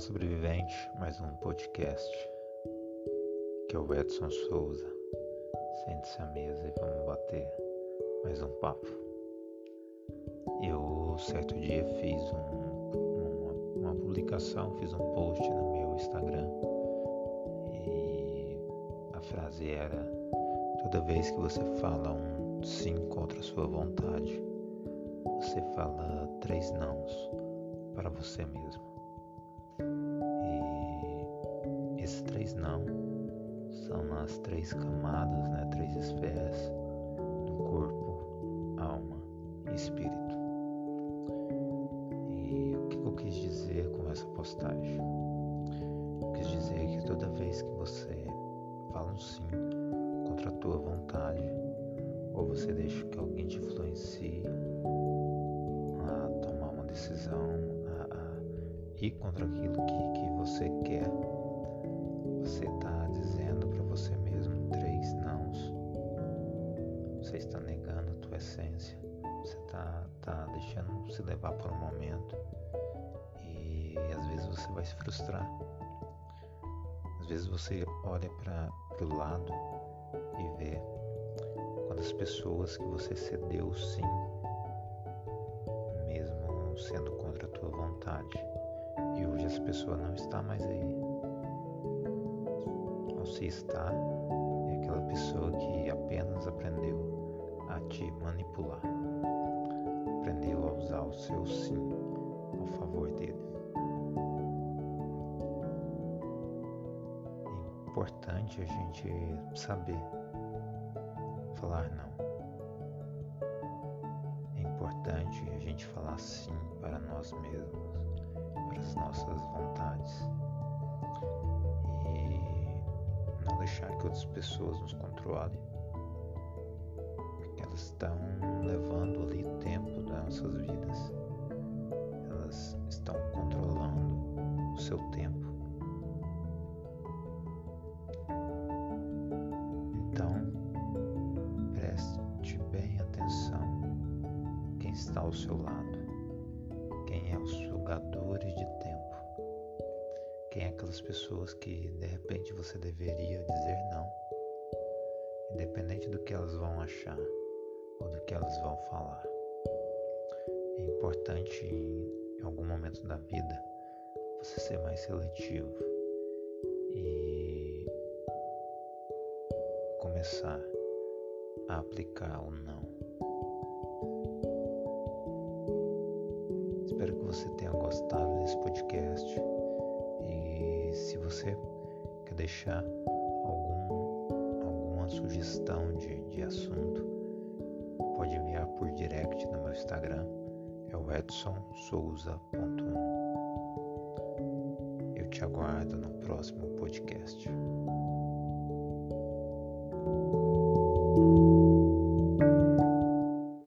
Sobrevivente, mais um podcast. Que é o Edson Souza. Sente-se à mesa e vamos bater mais um papo. Eu, certo dia, fiz um, uma, uma publicação, fiz um post no meu Instagram e a frase era: Toda vez que você fala um sim contra a sua vontade, você fala três nãos para você mesmo. São as três camadas, né, três esferas do corpo, alma e espírito. E o que eu quis dizer com essa postagem? Eu quis dizer que toda vez que você fala um sim contra a tua vontade, ou você deixa que alguém te influencie a tomar uma decisão, a, a ir contra aquilo que, que você quer, você está está negando a tua essência. Você está tá deixando se levar por um momento. E às vezes você vai se frustrar. Às vezes você olha para o lado e vê quantas pessoas que você cedeu sim, mesmo sendo contra a tua vontade. E hoje essa pessoa não está mais aí você está é aquela pessoa que apenas aprendeu te manipular, aprendeu a usar o seu sim ao favor dele. É importante a gente saber falar não. É importante a gente falar sim para nós mesmos, para as nossas vontades. deixar que outras pessoas nos controlem. Elas estão levando ali tempo das nossas vidas. Elas estão controlando o seu tempo. Então, preste bem atenção quem está ao seu lado, quem é os sugadores de tempo. Quem é aquelas pessoas que de repente você deveria dizer não, independente do que elas vão achar ou do que elas vão falar. É importante em algum momento da vida você ser mais seletivo e começar a aplicar o não. Espero que você tenha gostado desse podcast se você quer deixar algum, alguma sugestão de, de assunto, pode enviar por direct no meu Instagram, é o edsonsouza.1. Eu te aguardo no próximo podcast.